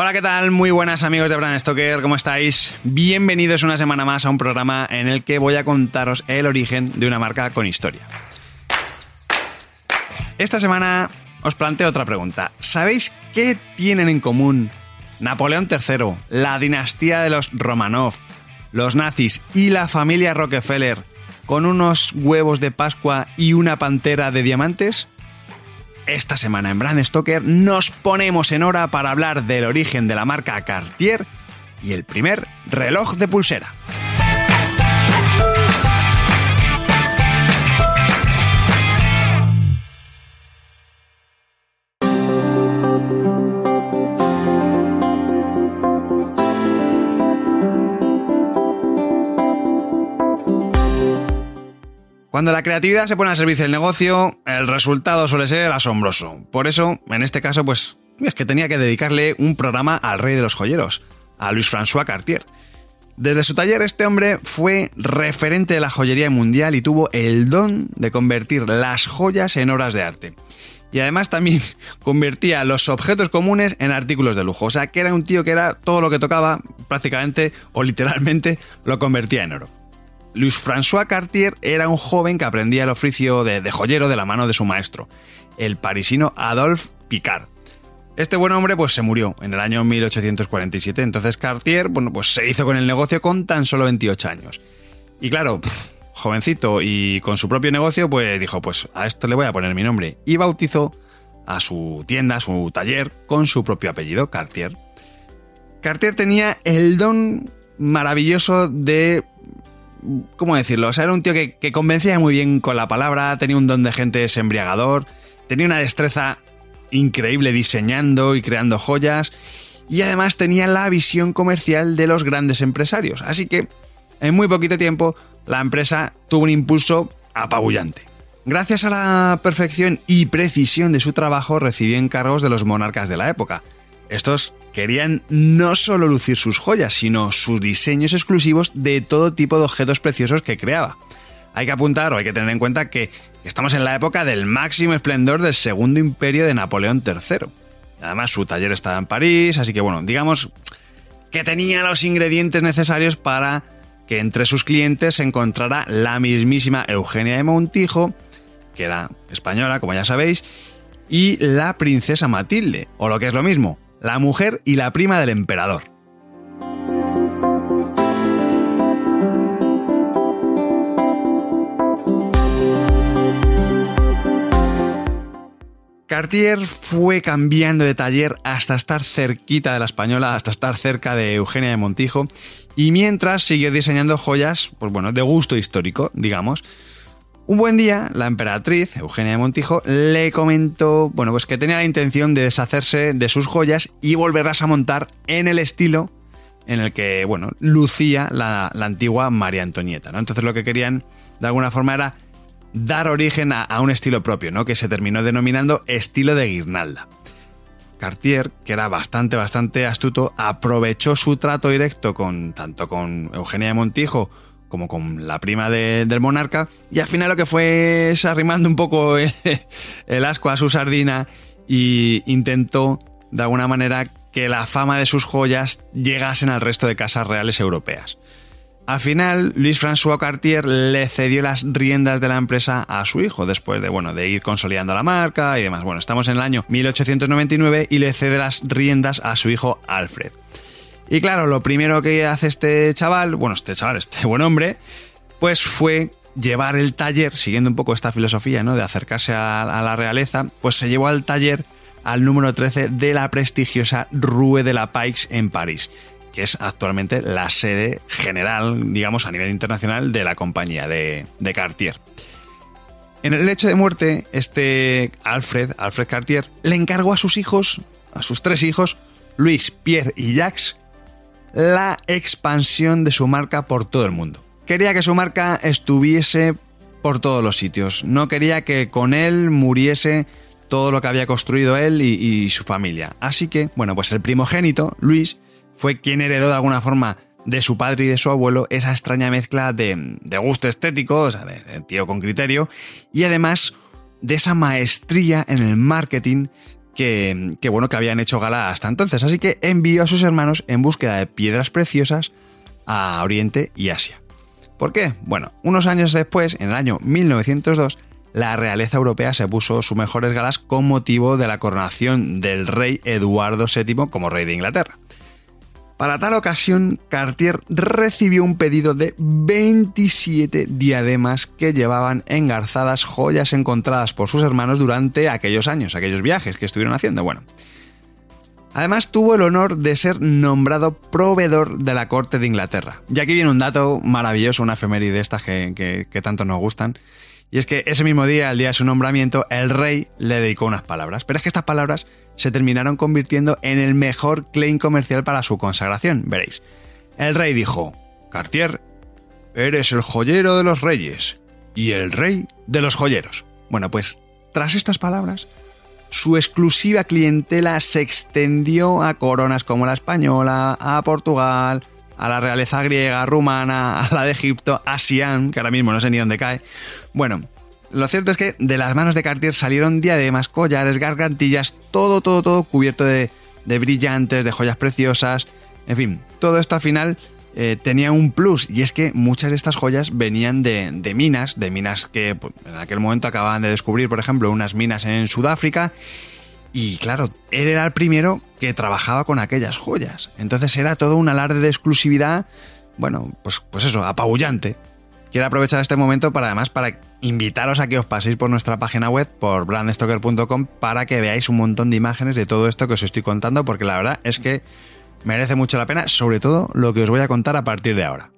Hola, ¿qué tal? Muy buenas amigos de Brand Stoker, ¿cómo estáis? Bienvenidos una semana más a un programa en el que voy a contaros el origen de una marca con historia. Esta semana os planteo otra pregunta. ¿Sabéis qué tienen en común Napoleón III, la dinastía de los Romanov, los nazis y la familia Rockefeller con unos huevos de Pascua y una pantera de diamantes? Esta semana en Brand Stoker nos ponemos en hora para hablar del origen de la marca Cartier y el primer reloj de pulsera. Cuando la creatividad se pone al servicio del negocio, el resultado suele ser asombroso. Por eso, en este caso, pues es que tenía que dedicarle un programa al rey de los joyeros, a Luis François Cartier. Desde su taller este hombre fue referente de la joyería mundial y tuvo el don de convertir las joyas en obras de arte. Y además también convertía los objetos comunes en artículos de lujo. O sea, que era un tío que era todo lo que tocaba, prácticamente o literalmente, lo convertía en oro. Luis François Cartier era un joven que aprendía el oficio de, joyero de la mano de su maestro, el parisino Adolphe Picard. Este buen hombre pues se murió en el año 1847, entonces Cartier bueno, pues se hizo con el negocio con tan solo 28 años. Y claro, jovencito y con su propio negocio, pues dijo, pues a esto le voy a poner mi nombre. Y bautizó a su tienda, a su taller, con su propio apellido, Cartier. Cartier tenía el don maravilloso de ¿Cómo decirlo? O sea, era un tío que, convencía muy bien con la palabra, tenía un don de gente embriagador, tenía una destreza increíble diseñando y creando joyas, y además tenía la visión comercial de los grandes empresarios. Así que, en muy poquito tiempo, la empresa tuvo un impulso apabullante. Gracias a la perfección y precisión de su trabajo, recibió encargos de los monarcas de la época. Estos querían no solo lucir sus joyas, sino sus diseños exclusivos de todo tipo de objetos preciosos que creaba. Hay que apuntar o hay que tener en cuenta que estamos en la época del máximo esplendor del segundo imperio de Napoleón III. Además, su taller estaba en París, así que bueno, digamos que tenía los ingredientes necesarios para que entre sus clientes se encontrara la mismísima Eugenia de Montijo, que era española, como ya sabéis, y la princesa Matilde, o lo que es lo mismo, la mujer y la prima del emperador. Cartier fue cambiando de taller hasta estar cerquita de la española, hasta estar cerca de Eugenia de Montijo, y mientras siguió diseñando joyas, pues bueno, de gusto histórico, digamos, un buen día, la emperatriz, Eugenia de Montijo, le comentó, bueno, pues que tenía la intención de deshacerse de sus joyas y volverlas a montar en el estilo en el que, bueno, lucía la, antigua María Antonieta, ¿no? Entonces lo que querían, de alguna forma, era dar origen a, a un estilo propio, ¿no? Que se terminó denominando estilo de guirnalda. Cartier, que era bastante, bastante astuto, aprovechó su trato directo con tanto con Eugenia de Montijo como con la prima del monarca, y al final lo que fue es arrimando un poco el, asco a su sardina y intentó, de alguna manera, que la fama de sus joyas llegasen al resto de casas reales europeas. Al final, Luis François Cartier le cedió las riendas de la empresa a su hijo, después de, bueno, de ir consolidando la marca y demás. Bueno, estamos en el año 1899 y le cede las riendas a su hijo Alfred. Y claro, lo primero que hace este chaval, bueno, este chaval, este buen hombre, pues fue llevar el taller, siguiendo un poco esta filosofía, ¿no? De acercarse a, la realeza, pues se llevó al taller al número 13 de la prestigiosa Rue de la Paix en París, que es actualmente la sede general, digamos, a nivel internacional de la compañía de, de Cartier. En el hecho de muerte, este Alfred, Alfred Cartier, le encargó a sus hijos, a sus tres hijos, Luis, Pierre y Jacques, la expansión de su marca por todo el mundo. Quería que su marca estuviese por todos los sitios. No quería que con él muriese todo lo que había construido él y, su familia. Así que, bueno, pues el primogénito, Luis, fue quien heredó de alguna forma de su padre y de su abuelo esa extraña mezcla de, gusto estético, o sea, de, tío con criterio, y además de esa maestría en el marketing que, bueno, que habían hecho gala hasta entonces. Así que envió a sus hermanos en búsqueda de piedras preciosas a Oriente y Asia. ¿Por qué? Bueno, unos años después, en el año 1902, la realeza europea se puso sus mejores galas con motivo de la coronación del rey Eduardo VII como rey de Inglaterra. Para tal ocasión, Cartier recibió un pedido de 27 diademas que llevaban engarzadas joyas encontradas por sus hermanos durante aquellos años, aquellos viajes que estuvieron haciendo. Bueno, Además tuvo el honor de ser nombrado proveedor de la corte de Inglaterra. Y aquí viene un dato maravilloso, una efeméride de estas que, que tanto nos gustan. Y es que ese mismo día, el día de su nombramiento, el rey le dedicó unas palabras. Pero es que estas palabras se terminaron convirtiendo en el mejor claim comercial para su consagración, veréis. El rey dijo, Cartier, eres el joyero de los reyes y el rey de los joyeros. Bueno, pues tras estas palabras, su exclusiva clientela se extendió a coronas como la española, a Portugal, a la realeza griega, rumana, a la de Egipto, a Siam, que ahora mismo no sé ni dónde cae. Bueno, lo cierto es que de las manos de Cartier salieron diademas, collares, gargantillas, todo, todo, todo cubierto de, brillantes, de joyas preciosas. En fin, todo esto al final eh, tenía un plus y es que muchas de estas joyas venían de, de minas, de minas que pues, en aquel momento acababan de descubrir, por ejemplo, unas minas en Sudáfrica y claro, él era el primero que trabajaba con aquellas joyas. Entonces era todo un alarde de exclusividad, bueno, pues, pues eso, apabullante. Quiero aprovechar este momento para además para invitaros a que os paséis por nuestra página web, por brandstoker.com, para que veáis un montón de imágenes de todo esto que os estoy contando, porque la verdad es que merece mucho la pena, sobre todo lo que os voy a contar a partir de ahora.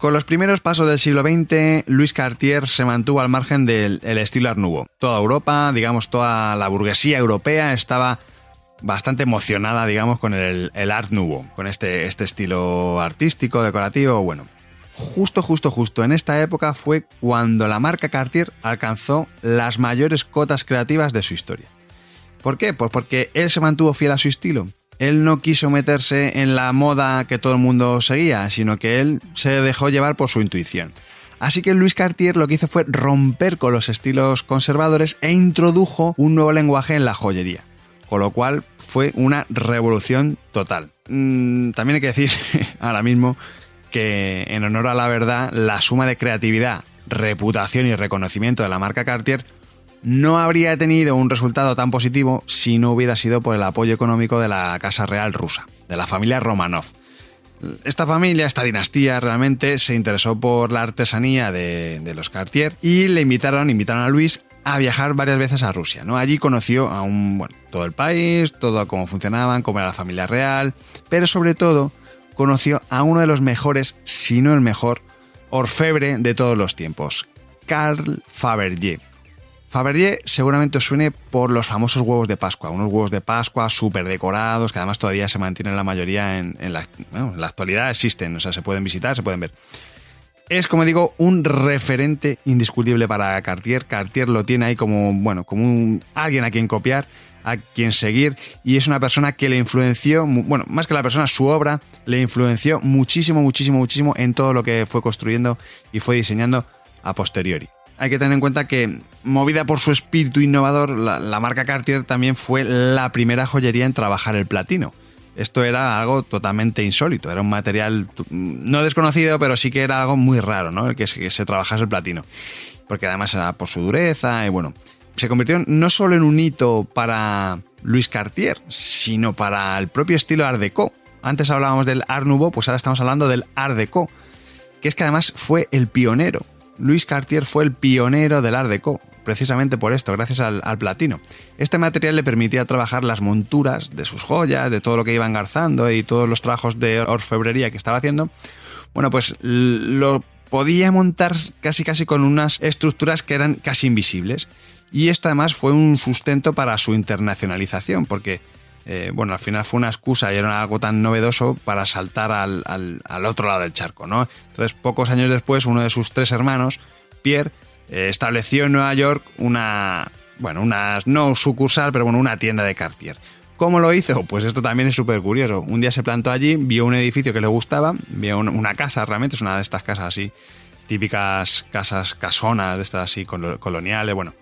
Con los primeros pasos del siglo XX, Louis Cartier se mantuvo al margen del estilo Art Nouveau. Toda Europa, digamos, toda la burguesía europea estaba bastante emocionada, digamos, con el, Art Nouveau, con este, este estilo artístico, decorativo, bueno. Justo, justo, justo en esta época fue cuando la marca Cartier alcanzó las mayores cotas creativas de su historia. ¿Por qué? Pues porque él se mantuvo fiel a su estilo él no quiso meterse en la moda que todo el mundo seguía, sino que él se dejó llevar por su intuición. Así que Luis Cartier lo que hizo fue romper con los estilos conservadores e introdujo un nuevo lenguaje en la joyería, con lo cual fue una revolución total. Mm, también hay que decir ahora mismo que en honor a la verdad, la suma de creatividad, reputación y reconocimiento de la marca Cartier no habría tenido un resultado tan positivo si no hubiera sido por el apoyo económico de la Casa Real rusa, de la familia Romanov. Esta familia, esta dinastía realmente se interesó por la artesanía de, los Cartier y le invitaron, invitaron a Luis a viajar varias veces a Rusia. ¿no? Allí conoció a un, todo el país, todo cómo funcionaban, cómo era la familia real, pero sobre todo conoció a uno de los mejores, si no el mejor, orfebre de todos los tiempos, Carl Fabergé. Fabergé seguramente os suene por los famosos huevos de Pascua, unos huevos de Pascua súper decorados, que además todavía se mantienen la mayoría en, la, en la actualidad, existen, o sea, se pueden visitar, se pueden ver. Es, como digo, un referente indiscutible para Cartier. Cartier lo tiene ahí como, bueno, como alguien a quien copiar, a quien seguir, y es una persona que le influenció, bueno, más que la persona, su obra le influenció muchísimo, muchísimo, muchísimo en todo lo que fue construyendo y fue diseñando a posteriori hay que tener en cuenta que, movida por su espíritu innovador, la, marca Cartier también fue la primera joyería en trabajar el platino. Esto era algo totalmente insólito, era un material no desconocido, pero sí que era algo muy raro, ¿no? El que se, trabajase el platino. Porque además era por su dureza y bueno, se convirtió no solo en un hito para Louis Cartier, sino para el propio estilo Art Deco. Antes hablábamos del Art Nouveau, pues ahora estamos hablando del Art Deco, que es que además fue el pionero Louis Cartier fue el pionero del Art Deco. precisamente por esto, gracias al, platino. Este material le permitía trabajar las monturas de sus joyas, de todo lo que iba engarzando y todos los trabajos de orfebrería que estaba haciendo. Bueno, pues lo podía montar casi casi con unas estructuras que eran casi invisibles. Y esto además fue un sustento para su internacionalización, porque eh, bueno, al final fue una excusa y era algo tan novedoso para saltar al, otro lado del charco, ¿no? Entonces, pocos años después, uno de sus tres hermanos, Pierre, eh, estableció en Nueva York una, bueno, no sucursal, pero bueno, una tienda de Cartier. ¿Cómo lo hizo? Pues esto también es súper curioso. Un día se plantó allí, vio un edificio que le gustaba, vio una casa, realmente es una de estas casas así, típicas casas casonas, de estas así coloniales, bueno.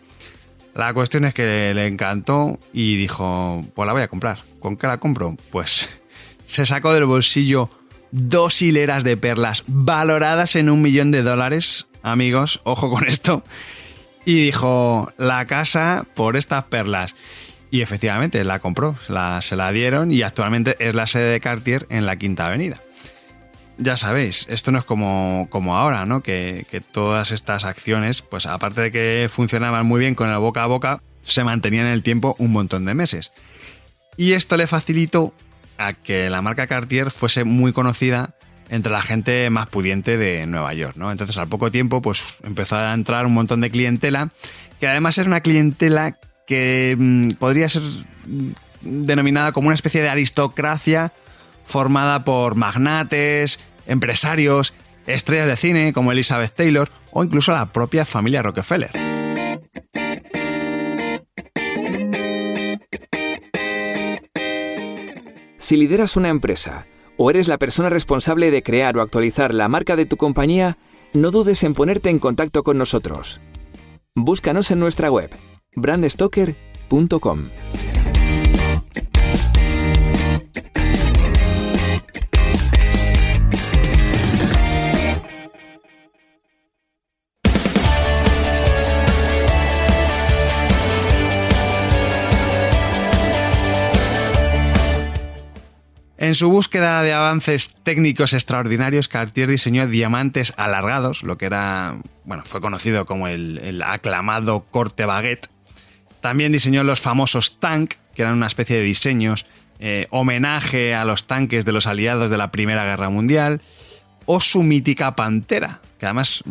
La cuestión es que le encantó y dijo, pues la voy a comprar. ¿Con qué la compro? Pues se sacó del bolsillo dos hileras de perlas valoradas en un millón de dólares, amigos, ojo con esto, y dijo, la casa por estas perlas. Y efectivamente la compró, se la dieron y actualmente es la sede de Cartier en la Quinta Avenida. Ya sabéis, esto no es como, como ahora, ¿no? Que, que, todas estas acciones, pues aparte de que funcionaban muy bien con el boca a boca, se mantenían en el tiempo un montón de meses. Y esto le facilitó a que la marca Cartier fuese muy conocida entre la gente más pudiente de Nueva York, ¿no? Entonces al poco tiempo pues empezó a entrar un montón de clientela, que además era una clientela que mm, podría ser mm, denominada como una especie de aristocracia formada por magnates, empresarios, estrellas de cine como Elizabeth Taylor o incluso la propia familia Rockefeller. Si lideras una empresa o eres la persona responsable de crear o actualizar la marca de tu compañía, no dudes en ponerte en contacto con nosotros. Búscanos en nuestra web brandstoker.com. En su búsqueda de avances técnicos extraordinarios, Cartier diseñó diamantes alargados, lo que era, bueno, fue conocido como el, aclamado corte baguette, también diseñó los famosos tank, que eran una especie de diseños eh, homenaje a los tanques de los aliados de la Primera Guerra Mundial, o su mítica pantera, que además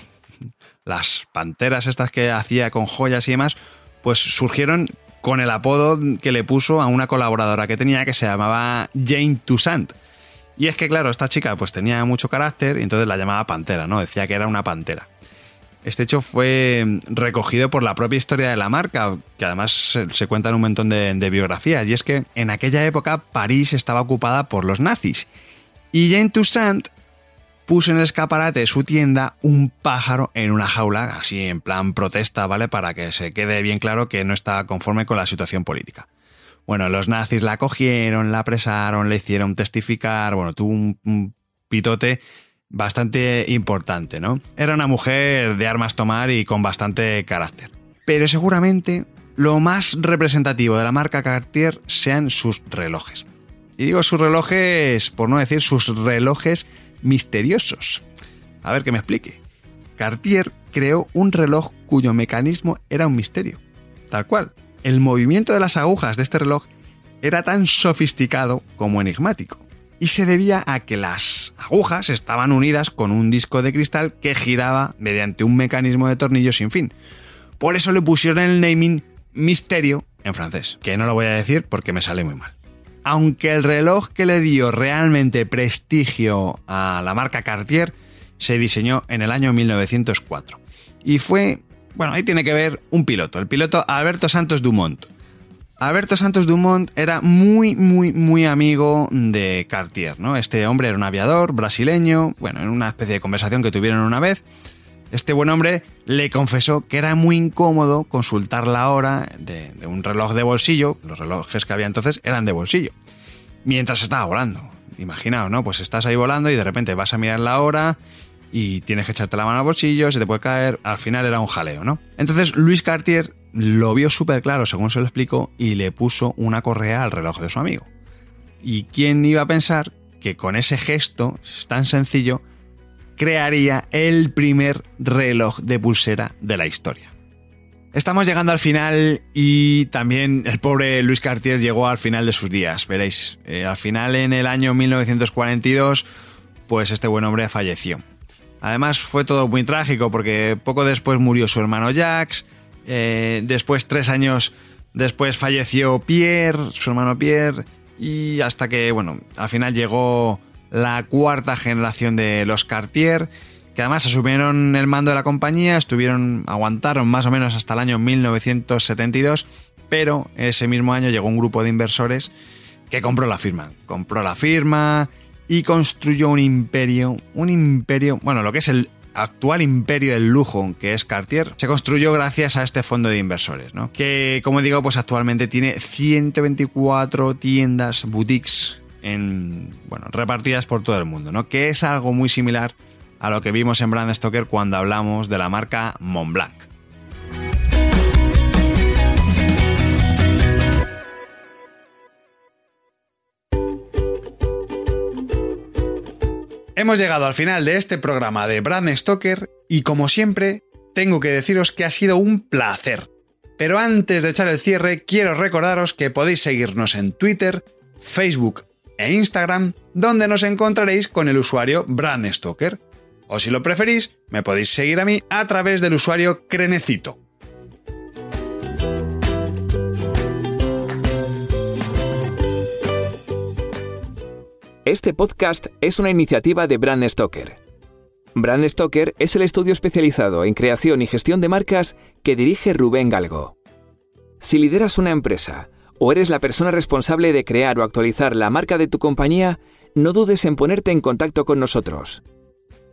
las panteras estas que hacía con joyas y demás, pues surgieron con el apodo que le puso a una colaboradora que tenía que se llamaba Jane Toussaint. Y es que, claro, esta chica pues tenía mucho carácter y entonces la llamaba Pantera, ¿no? Decía que era una pantera. Este hecho fue recogido por la propia historia de la marca, que además se, cuenta en un montón de, biografías, y es que en aquella época París estaba ocupada por los nazis, y Jean Toussaint puso en el escaparate de su tienda un pájaro en una jaula, así en plan protesta, ¿vale? Para que se quede bien claro que no estaba conforme con la situación política. Bueno, los nazis la cogieron, la apresaron, le hicieron testificar, bueno, tuvo un pitote bastante importante, ¿no? Era una mujer de armas tomar y con bastante carácter. Pero seguramente lo más representativo de la marca Cartier sean sus relojes. Y digo sus relojes, por no decir sus relojes misteriosos. A ver que me explique. Cartier creó un reloj cuyo mecanismo era un misterio. Tal cual. El movimiento de las agujas de este reloj era tan sofisticado como enigmático y se debía a que las agujas estaban unidas con un disco de cristal que giraba mediante un mecanismo de tornillo sin fin. Por eso le pusieron el naming Misterio en francés, que no lo voy a decir porque me sale muy mal. Aunque el reloj que le dio realmente prestigio a la marca Cartier se diseñó en el año 1904. Y fue, bueno, ahí tiene que ver un piloto, el piloto Alberto Santos Dumont, Alberto Santos Dumont era muy, muy, muy amigo de Cartier, ¿no? Este hombre era un aviador brasileño, bueno, en una especie de conversación que tuvieron una vez, este buen hombre le confesó que era muy incómodo consultar la hora de, un reloj de bolsillo, los relojes que había entonces eran de bolsillo, mientras estaba volando. Imaginaos, ¿no? Pues estás ahí volando y de repente vas a mirar la hora y tienes que echarte la mano al bolsillo, se te puede caer, al final era un jaleo, ¿no? Entonces Luis Cartier lo vio súper claro, según se lo explicó, y le puso una correa al reloj de su amigo. ¿Y quién iba a pensar que con ese gesto tan sencillo crearía el primer reloj de pulsera de la historia? Estamos llegando al final y también el pobre Luis Cartier llegó al final de sus días, veréis. Eh, al final, en el año 1942, pues este buen hombre falleció. Además fue todo muy trágico porque poco después murió su hermano Jacques, eh, después tres años después falleció Pierre, su hermano Pierre, y hasta que, bueno, al final llegó la cuarta generación de los Cartier que además asumieron el mando de la compañía, estuvieron, aguantaron más o menos hasta el año 1972, pero ese mismo año llegó un grupo de inversores que compró la firma. Compró la firma y construyó un imperio, un imperio, bueno, lo que es el actual imperio del lujo que es Cartier se construyó gracias a este fondo de inversores, ¿no? Que, como digo, pues actualmente tiene 124 tiendas, boutiques, en, bueno, repartidas por todo el mundo, ¿no? Que es algo muy similar a lo que vimos en Brand Stoker cuando hablamos de la marca Montblanc. Hemos llegado al final de este programa de Brand Stoker y como siempre tengo que deciros que ha sido un placer. Pero antes de echar el cierre quiero recordaros que podéis seguirnos en Twitter, Facebook e Instagram donde nos encontraréis con el usuario Brand Stoker o si lo preferís, me podéis seguir a mí a través del usuario Crenecito. Este podcast es una iniciativa de Brand Stoker. Brand Stoker es el estudio especializado en creación y gestión de marcas que dirige Rubén Galgo. Si lideras una empresa o eres la persona responsable de crear o actualizar la marca de tu compañía, no dudes en ponerte en contacto con nosotros.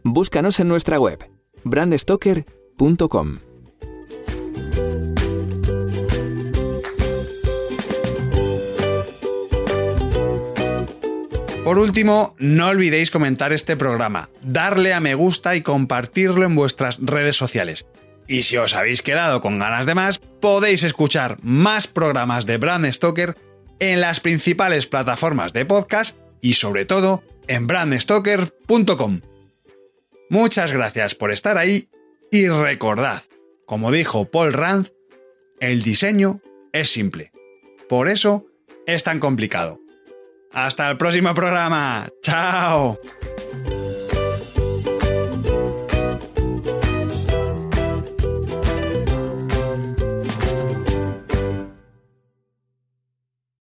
Búscanos en nuestra web, brandstoker.com. Por último, no olvidéis comentar este programa, darle a me gusta y compartirlo en vuestras redes sociales. Y si os habéis quedado con ganas de más, podéis escuchar más programas de Brand Stoker en las principales plataformas de podcast y sobre todo en brandstoker.com. Muchas gracias por estar ahí y recordad, como dijo Paul Rand, el diseño es simple. Por eso es tan complicado. Hasta el próximo programa. ¡Chao!